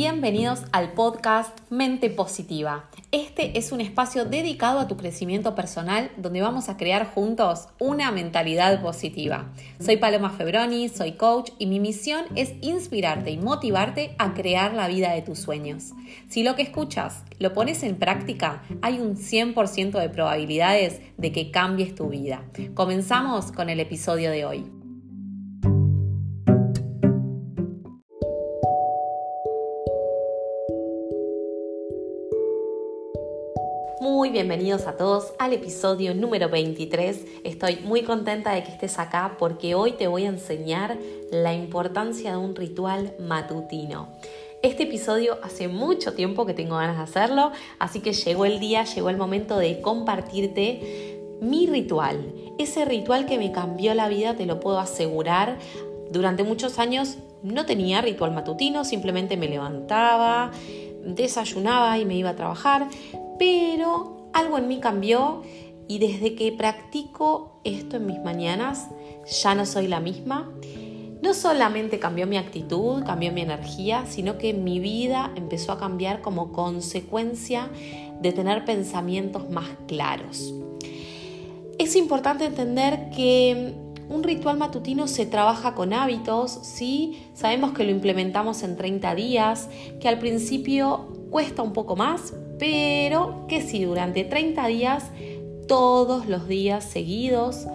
bienvenidos al podcast Mente Positiva. Este es un espacio dedicado a tu crecimiento personal donde vamos a crear juntos una mentalidad positiva. Soy Paloma Febroni, soy coach y mi misión es inspirarte y motivarte a crear la vida de tus sueños. Si lo que escuchas lo pones en práctica, hay un 100% de probabilidades de que cambies tu vida. Comenzamos con el episodio de hoy. Muy bienvenidos a todos al episodio número 23. Estoy muy contenta de que estés acá porque hoy te voy a enseñar la importancia de un ritual matutino. Este episodio hace mucho tiempo que tengo ganas de hacerlo, así que llegó el día, llegó el momento de compartirte mi ritual. Ese ritual que me cambió la vida, te lo puedo asegurar. Durante muchos años no tenía ritual matutino, simplemente me levantaba, desayunaba y me iba a trabajar, pero algo en mí cambió y desde que practico esto en mis mañanas ya no soy la misma. No solamente cambió mi actitud, cambió mi energía, sino que mi vida empezó a cambiar como consecuencia de tener pensamientos más claros. Es importante entender que un ritual matutino se trabaja con hábitos, sí, sabemos que lo implementamos en 30 días, que al principio cuesta un poco más, pero que si durante 30 días, todos los días seguidos,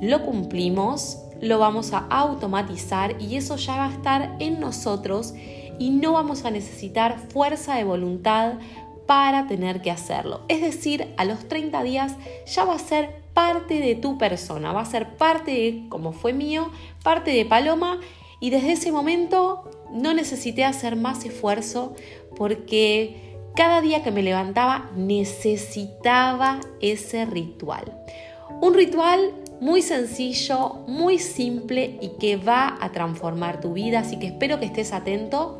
lo cumplimos, lo vamos a automatizar y eso ya va a estar en nosotros y no vamos a necesitar fuerza de voluntad para tener que hacerlo. Es decir, a los 30 días ya va a ser parte de tu persona, va a ser parte de, como fue mío, parte de Paloma y desde ese momento no necesité hacer más esfuerzo porque cada día que me levantaba necesitaba ese ritual. Un ritual muy sencillo, muy simple y que va a transformar tu vida, así que espero que estés atento.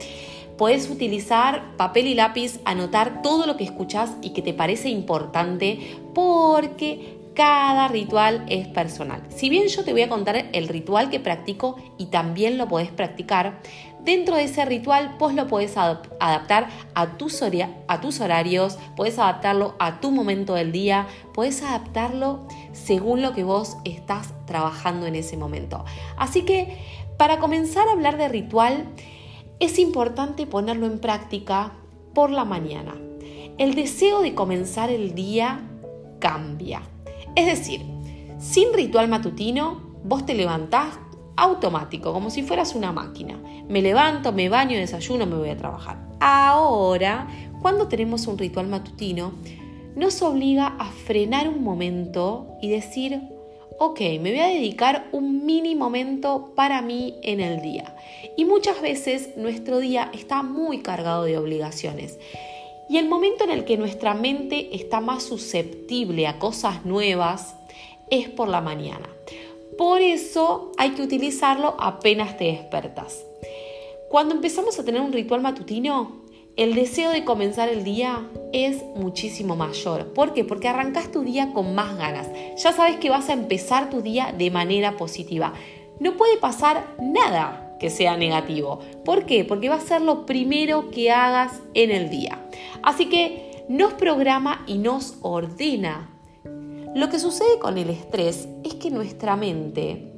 Puedes utilizar papel y lápiz, anotar todo lo que escuchas y que te parece importante porque cada ritual es personal. Si bien yo te voy a contar el ritual que practico y también lo podés practicar, dentro de ese ritual vos lo podés adaptar a tus, a tus horarios, podés adaptarlo a tu momento del día, podés adaptarlo según lo que vos estás trabajando en ese momento. Así que para comenzar a hablar de ritual, es importante ponerlo en práctica por la mañana. El deseo de comenzar el día cambia. Es decir, sin ritual matutino, vos te levantás automático, como si fueras una máquina. Me levanto, me baño, desayuno, me voy a trabajar. Ahora, cuando tenemos un ritual matutino, nos obliga a frenar un momento y decir, ok, me voy a dedicar un mini momento para mí en el día. Y muchas veces nuestro día está muy cargado de obligaciones. Y el momento en el que nuestra mente está más susceptible a cosas nuevas es por la mañana. Por eso hay que utilizarlo apenas te despertas. Cuando empezamos a tener un ritual matutino, el deseo de comenzar el día es muchísimo mayor. ¿Por qué? Porque arrancas tu día con más ganas. Ya sabes que vas a empezar tu día de manera positiva. No puede pasar nada que sea negativo. ¿Por qué? Porque va a ser lo primero que hagas en el día. Así que nos programa y nos ordena. Lo que sucede con el estrés es que nuestra mente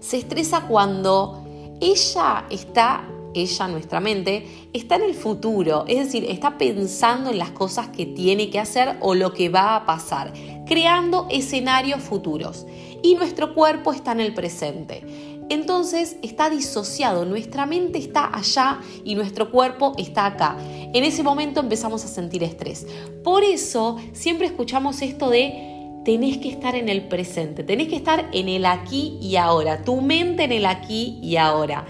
se estresa cuando ella está, ella, nuestra mente, está en el futuro, es decir, está pensando en las cosas que tiene que hacer o lo que va a pasar, creando escenarios futuros. Y nuestro cuerpo está en el presente entonces está disociado, nuestra mente está allá y nuestro cuerpo está acá. En ese momento empezamos a sentir estrés. Por eso siempre escuchamos esto de tenés que estar en el presente, tenés que estar en el aquí y ahora, tu mente en el aquí y ahora.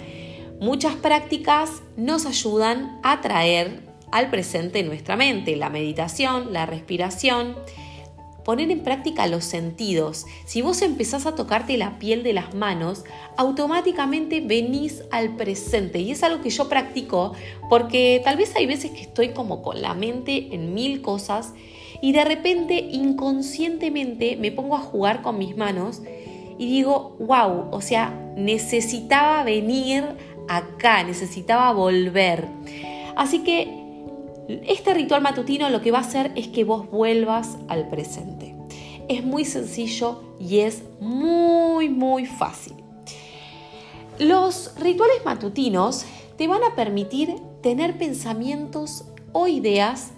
Muchas prácticas nos ayudan a traer al presente nuestra mente, la meditación, la respiración poner en práctica los sentidos. Si vos empezás a tocarte la piel de las manos, automáticamente venís al presente. Y es algo que yo practico porque tal vez hay veces que estoy como con la mente en mil cosas y de repente inconscientemente me pongo a jugar con mis manos y digo, wow, o sea, necesitaba venir acá, necesitaba volver. Así que este ritual matutino lo que va a hacer es que vos vuelvas al presente. Es muy sencillo y es muy, muy fácil. Los rituales matutinos te van a permitir tener pensamientos o ideas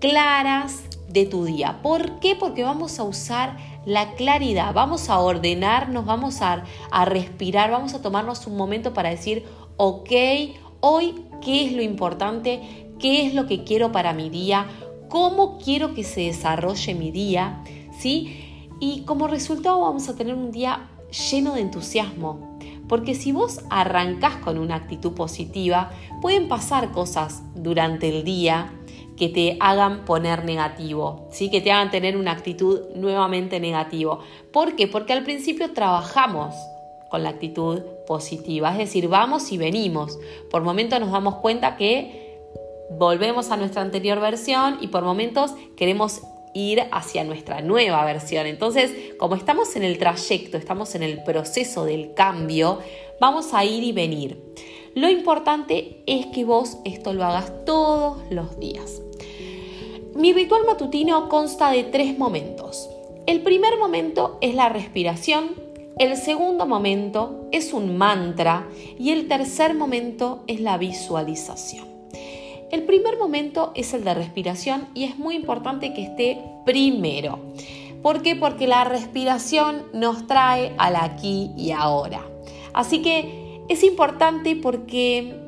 claras de tu día. ¿Por qué? Porque vamos a usar la claridad, vamos a ordenarnos, vamos a, a respirar, vamos a tomarnos un momento para decir, ok, hoy, ¿qué es lo importante? qué es lo que quiero para mi día, cómo quiero que se desarrolle mi día, ¿sí? Y como resultado vamos a tener un día lleno de entusiasmo, porque si vos arrancás con una actitud positiva, pueden pasar cosas durante el día que te hagan poner negativo, ¿sí? que te hagan tener una actitud nuevamente negativa. ¿Por qué? Porque al principio trabajamos con la actitud positiva, es decir, vamos y venimos. Por momentos nos damos cuenta que volvemos a nuestra anterior versión y por momentos queremos ir hacia nuestra nueva versión. Entonces, como estamos en el trayecto, estamos en el proceso del cambio, vamos a ir y venir. Lo importante es que vos esto lo hagas todos los días. Mi ritual matutino consta de tres momentos. El primer momento es la respiración, el segundo momento es un mantra y el tercer momento es la visualización. El primer momento es el de respiración y es muy importante que esté primero. ¿Por qué? Porque la respiración nos trae al aquí y ahora. Así que es importante porque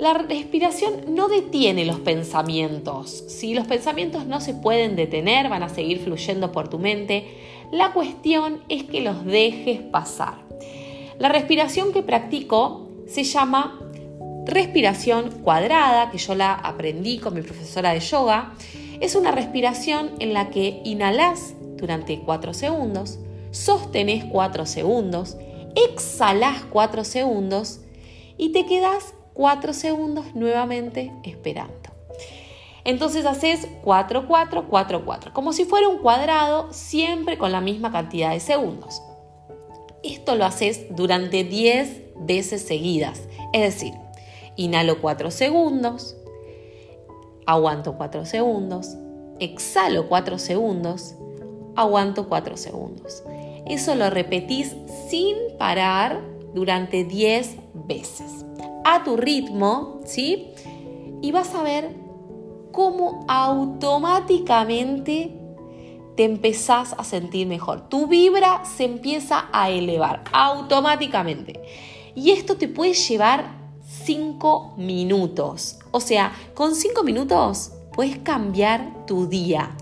la respiración no detiene los pensamientos. Si los pensamientos no se pueden detener, van a seguir fluyendo por tu mente. La cuestión es que los dejes pasar. La respiración que practico se llama respiración cuadrada, que yo la aprendí con mi profesora de yoga, es una respiración en la que inhalás durante 4 segundos, sostenés 4 segundos, exhalás 4 segundos y te quedas 4 segundos nuevamente esperando. Entonces haces 4, 4, 4, 4, como si fuera un cuadrado, siempre con la misma cantidad de segundos. Esto lo haces durante 10 veces seguidas, es decir, Inhalo 4 segundos, aguanto 4 segundos, exhalo 4 segundos, aguanto 4 segundos. Eso lo repetís sin parar durante 10 veces. A tu ritmo, ¿sí? Y vas a ver cómo automáticamente te empezás a sentir mejor. Tu vibra se empieza a elevar automáticamente. Y esto te puede llevar 5 minutos. O sea, con 5 minutos puedes cambiar tu día.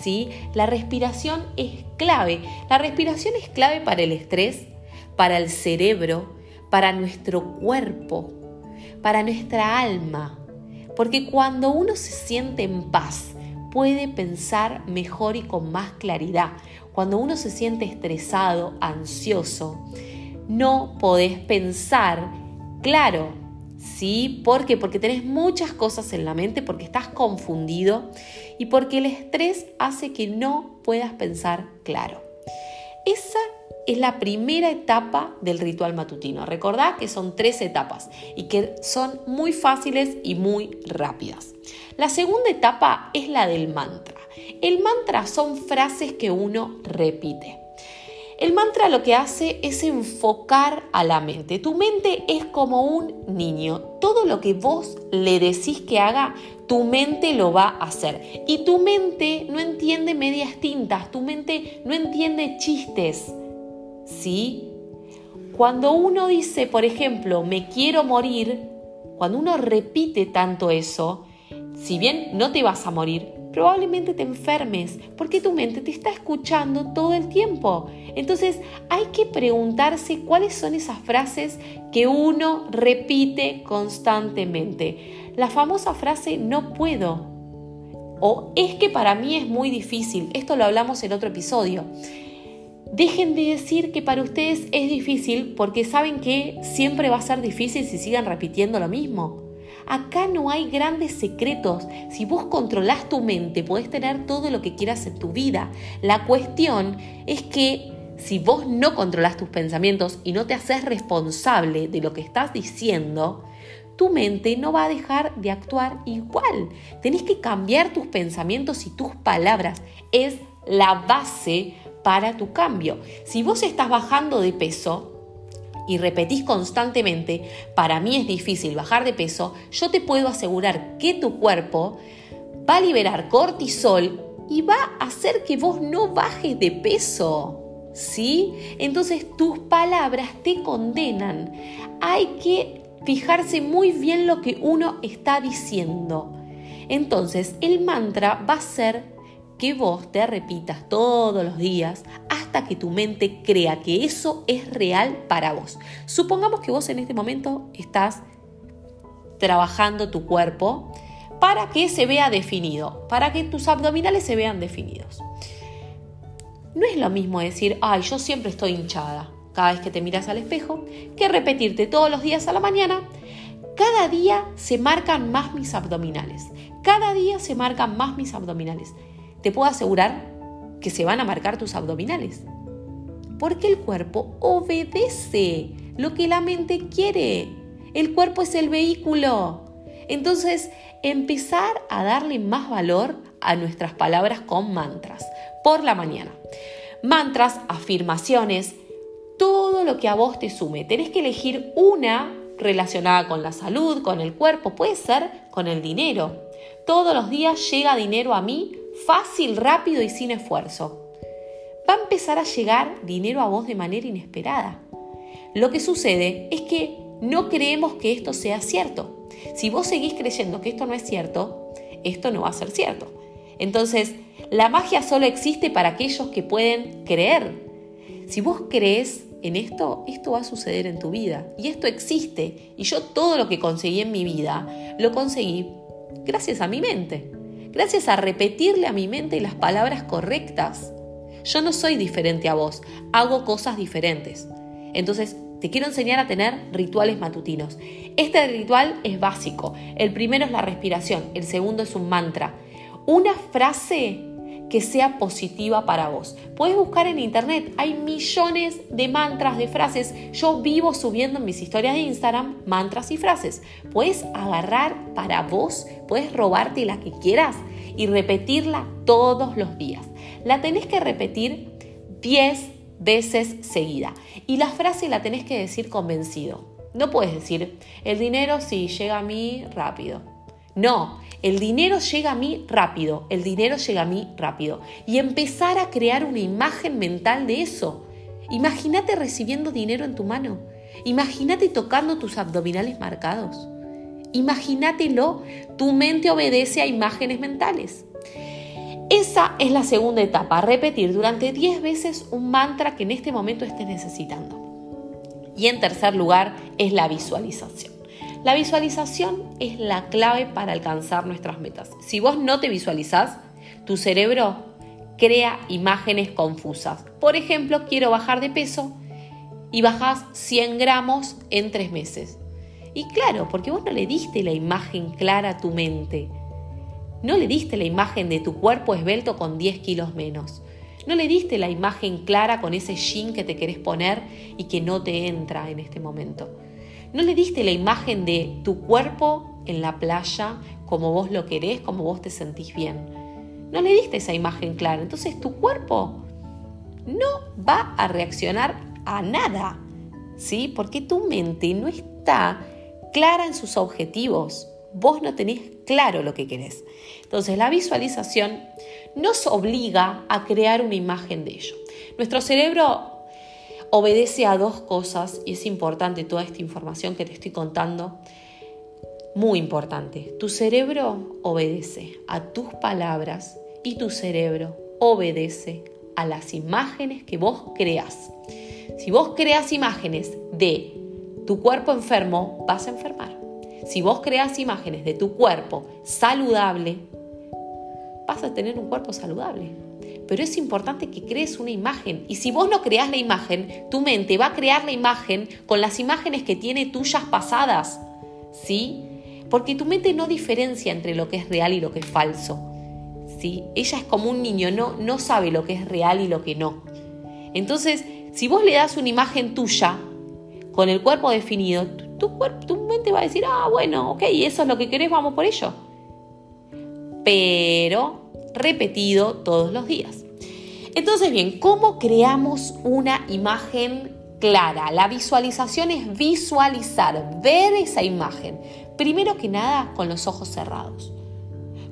¿sí? La respiración es clave. La respiración es clave para el estrés, para el cerebro, para nuestro cuerpo, para nuestra alma. Porque cuando uno se siente en paz, puede pensar mejor y con más claridad. Cuando uno se siente estresado, ansioso, no podés pensar claro, ¿Sí? ¿Por qué? Porque tenés muchas cosas en la mente, porque estás confundido y porque el estrés hace que no puedas pensar claro. Esa es la primera etapa del ritual matutino. Recordá que son tres etapas y que son muy fáciles y muy rápidas. La segunda etapa es la del mantra. El mantra son frases que uno repite. El mantra lo que hace es enfocar a la mente. Tu mente es como un niño. Todo lo que vos le decís que haga, tu mente lo va a hacer. Y tu mente no entiende medias tintas, tu mente no entiende chistes. ¿Sí? Cuando uno dice, por ejemplo, me quiero morir, cuando uno repite tanto eso, si bien no te vas a morir, probablemente te enfermes porque tu mente te está escuchando todo el tiempo. Entonces hay que preguntarse cuáles son esas frases que uno repite constantemente. La famosa frase no puedo o es que para mí es muy difícil. Esto lo hablamos en otro episodio. Dejen de decir que para ustedes es difícil porque saben que siempre va a ser difícil si sigan repitiendo lo mismo. Acá no hay grandes secretos. Si vos controlás tu mente, podés tener todo lo que quieras en tu vida. La cuestión es que si vos no controlás tus pensamientos y no te haces responsable de lo que estás diciendo, tu mente no va a dejar de actuar igual. Tenés que cambiar tus pensamientos y tus palabras. Es la base para tu cambio. Si vos estás bajando de peso, y repetís constantemente, para mí es difícil bajar de peso, yo te puedo asegurar que tu cuerpo va a liberar cortisol y va a hacer que vos no bajes de peso. ¿Sí? Entonces tus palabras te condenan. Hay que fijarse muy bien lo que uno está diciendo. Entonces el mantra va a ser que vos te repitas todos los días hasta que tu mente crea que eso es real para vos. Supongamos que vos en este momento estás trabajando tu cuerpo para que se vea definido, para que tus abdominales se vean definidos. No es lo mismo decir, ay, yo siempre estoy hinchada cada vez que te miras al espejo, que repetirte todos los días a la mañana, cada día se marcan más mis abdominales, cada día se marcan más mis abdominales te puedo asegurar que se van a marcar tus abdominales. Porque el cuerpo obedece lo que la mente quiere. El cuerpo es el vehículo. Entonces, empezar a darle más valor a nuestras palabras con mantras por la mañana. Mantras, afirmaciones, todo lo que a vos te sume. Tenés que elegir una relacionada con la salud, con el cuerpo, puede ser con el dinero. Todos los días llega dinero a mí fácil, rápido y sin esfuerzo. Va a empezar a llegar dinero a vos de manera inesperada. Lo que sucede es que no creemos que esto sea cierto. Si vos seguís creyendo que esto no es cierto, esto no va a ser cierto. Entonces, la magia solo existe para aquellos que pueden creer. Si vos crees en esto, esto va a suceder en tu vida. Y esto existe. Y yo todo lo que conseguí en mi vida, lo conseguí gracias a mi mente gracias a repetirle a mi mente las palabras correctas. Yo no soy diferente a vos, hago cosas diferentes. Entonces, te quiero enseñar a tener rituales matutinos. Este ritual es básico. El primero es la respiración, el segundo es un mantra. Una frase que sea positiva para vos. Puedes buscar en internet, hay millones de mantras, de frases. Yo vivo subiendo en mis historias de Instagram mantras y frases. Puedes agarrar para vos, puedes robarte la que quieras y repetirla todos los días. La tenés que repetir 10 veces seguida y la frase la tenés que decir convencido. No puedes decir, el dinero sí llega a mí rápido. No, el dinero llega a mí rápido, el dinero llega a mí rápido. Y empezar a crear una imagen mental de eso. Imagínate recibiendo dinero en tu mano. Imagínate tocando tus abdominales marcados. Imagínatelo, tu mente obedece a imágenes mentales. Esa es la segunda etapa, repetir durante 10 veces un mantra que en este momento estés necesitando. Y en tercer lugar es la visualización. La visualización es la clave para alcanzar nuestras metas. Si vos no te visualizás, tu cerebro crea imágenes confusas. Por ejemplo, quiero bajar de peso y bajás 100 gramos en tres meses. Y claro, porque vos no le diste la imagen clara a tu mente. No le diste la imagen de tu cuerpo esbelto con 10 kilos menos. No le diste la imagen clara con ese jean que te querés poner y que no te entra en este momento. No le diste la imagen de tu cuerpo en la playa como vos lo querés, como vos te sentís bien. No le diste esa imagen clara. Entonces tu cuerpo no va a reaccionar a nada, ¿sí? Porque tu mente no está clara en sus objetivos. Vos no tenés claro lo que querés. Entonces la visualización nos obliga a crear una imagen de ello. Nuestro cerebro obedece a dos cosas y es importante toda esta información que te estoy contando. Muy importante, tu cerebro obedece a tus palabras y tu cerebro obedece a las imágenes que vos creas. Si vos creas imágenes de tu cuerpo enfermo, vas a enfermar. Si vos creas imágenes de tu cuerpo saludable, vas a tener un cuerpo saludable pero es importante que crees una imagen. Y si vos no creas la imagen, tu mente va a crear la imagen con las imágenes que tiene tuyas pasadas. ¿Sí? Porque tu mente no diferencia entre lo que es real y lo que es falso. ¿Sí? Ella es como un niño, no, no sabe lo que es real y lo que no. Entonces, si vos le das una imagen tuya con el cuerpo definido, tu, tu, tu mente va a decir, ah, bueno, ok, eso es lo que querés, vamos por ello. Pero repetido todos los días. Entonces, bien, ¿cómo creamos una imagen clara? La visualización es visualizar, ver esa imagen. Primero que nada, con los ojos cerrados.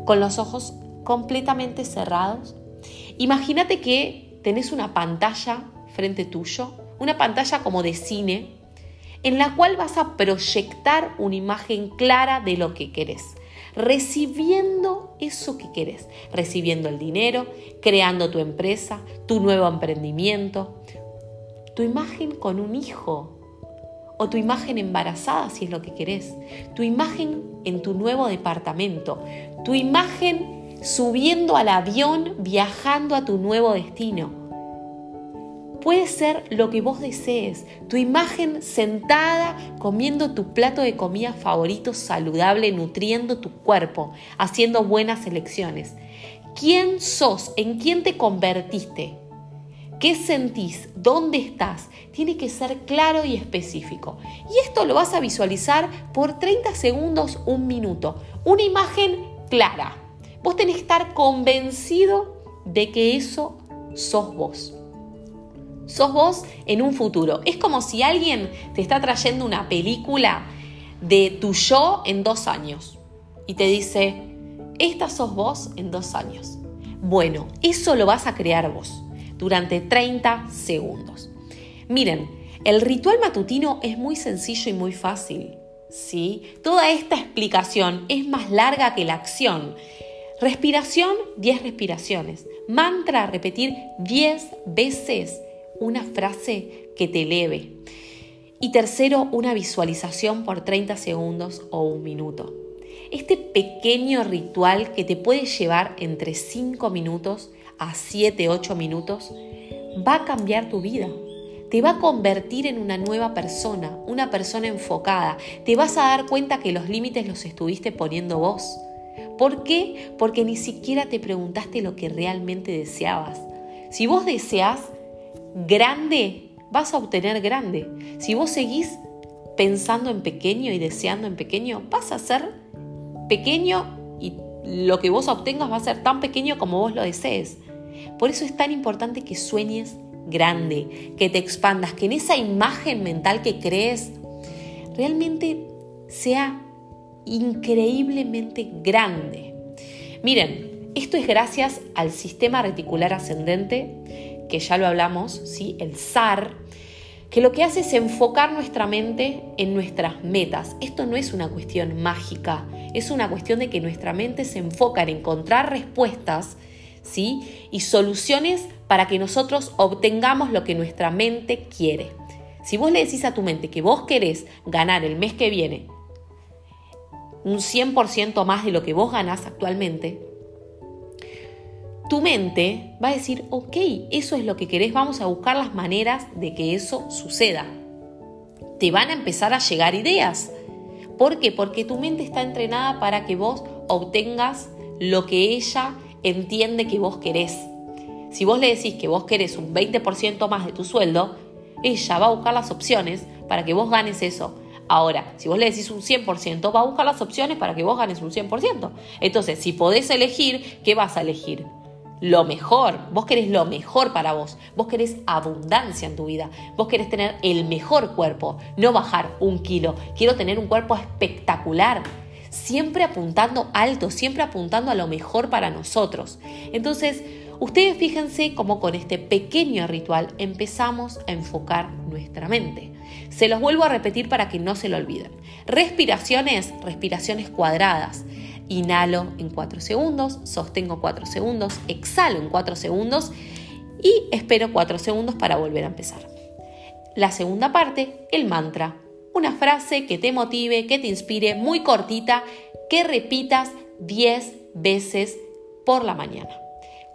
Con los ojos completamente cerrados. Imagínate que tenés una pantalla frente tuyo, una pantalla como de cine, en la cual vas a proyectar una imagen clara de lo que querés recibiendo eso que quieres, recibiendo el dinero, creando tu empresa, tu nuevo emprendimiento, tu imagen con un hijo o tu imagen embarazada si es lo que querés, tu imagen en tu nuevo departamento, tu imagen subiendo al avión viajando a tu nuevo destino Puede ser lo que vos desees, tu imagen sentada comiendo tu plato de comida favorito saludable, nutriendo tu cuerpo, haciendo buenas elecciones. ¿Quién sos? ¿En quién te convertiste? ¿Qué sentís? ¿Dónde estás? Tiene que ser claro y específico. Y esto lo vas a visualizar por 30 segundos, un minuto. Una imagen clara. Vos tenés que estar convencido de que eso sos vos sos vos en un futuro. Es como si alguien te está trayendo una película de tu yo en dos años y te dice, esta sos vos en dos años. Bueno, eso lo vas a crear vos durante 30 segundos. Miren, el ritual matutino es muy sencillo y muy fácil. ¿sí? Toda esta explicación es más larga que la acción. Respiración, 10 respiraciones. Mantra, repetir 10 veces una frase que te eleve. Y tercero, una visualización por 30 segundos o un minuto. Este pequeño ritual que te puede llevar entre 5 minutos a 7, 8 minutos va a cambiar tu vida. Te va a convertir en una nueva persona, una persona enfocada. Te vas a dar cuenta que los límites los estuviste poniendo vos. ¿Por qué? Porque ni siquiera te preguntaste lo que realmente deseabas. Si vos deseas grande, vas a obtener grande. Si vos seguís pensando en pequeño y deseando en pequeño, vas a ser pequeño y lo que vos obtengas va a ser tan pequeño como vos lo desees. Por eso es tan importante que sueñes grande, que te expandas, que en esa imagen mental que crees realmente sea increíblemente grande. Miren, esto es gracias al sistema reticular ascendente que ya lo hablamos, ¿sí? el SAR, que lo que hace es enfocar nuestra mente en nuestras metas. Esto no es una cuestión mágica, es una cuestión de que nuestra mente se enfoca en encontrar respuestas ¿sí? y soluciones para que nosotros obtengamos lo que nuestra mente quiere. Si vos le decís a tu mente que vos querés ganar el mes que viene un 100% más de lo que vos ganás actualmente, tu mente va a decir, ok, eso es lo que querés, vamos a buscar las maneras de que eso suceda. Te van a empezar a llegar ideas. ¿Por qué? Porque tu mente está entrenada para que vos obtengas lo que ella entiende que vos querés. Si vos le decís que vos querés un 20% más de tu sueldo, ella va a buscar las opciones para que vos ganes eso. Ahora, si vos le decís un 100%, va a buscar las opciones para que vos ganes un 100%. Entonces, si podés elegir, ¿qué vas a elegir? Lo mejor, vos querés lo mejor para vos, vos querés abundancia en tu vida, vos querés tener el mejor cuerpo, no bajar un kilo, quiero tener un cuerpo espectacular, siempre apuntando alto, siempre apuntando a lo mejor para nosotros. Entonces, ustedes fíjense cómo con este pequeño ritual empezamos a enfocar nuestra mente. Se los vuelvo a repetir para que no se lo olviden. Respiraciones, respiraciones cuadradas. Inhalo en 4 segundos, sostengo 4 segundos, exhalo en 4 segundos y espero 4 segundos para volver a empezar. La segunda parte, el mantra. Una frase que te motive, que te inspire, muy cortita, que repitas 10 veces por la mañana.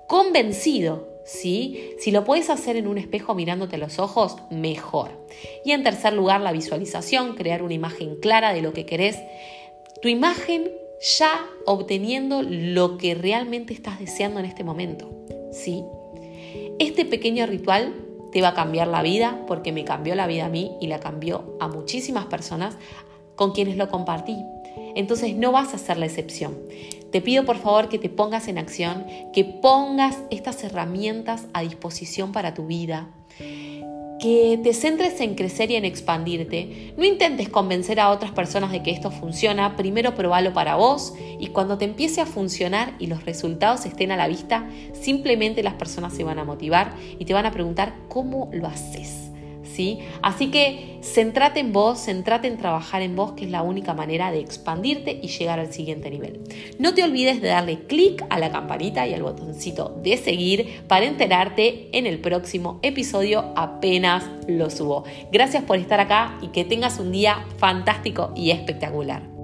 Convencido, ¿sí? Si lo puedes hacer en un espejo mirándote a los ojos, mejor. Y en tercer lugar, la visualización, crear una imagen clara de lo que querés. Tu imagen ya obteniendo lo que realmente estás deseando en este momento. ¿sí? Este pequeño ritual te va a cambiar la vida porque me cambió la vida a mí y la cambió a muchísimas personas con quienes lo compartí. Entonces no vas a ser la excepción. Te pido por favor que te pongas en acción, que pongas estas herramientas a disposición para tu vida, que te centres en crecer y en expandirte. No intentes convencer a otras personas de que esto funciona, primero probalo para vos y cuando te empiece a funcionar y los resultados estén a la vista, simplemente las personas se van a motivar y te van a preguntar cómo lo haces. Así que centrate en vos, centrate en trabajar en vos, que es la única manera de expandirte y llegar al siguiente nivel. No te olvides de darle clic a la campanita y al botoncito de seguir para enterarte en el próximo episodio apenas lo subo. Gracias por estar acá y que tengas un día fantástico y espectacular.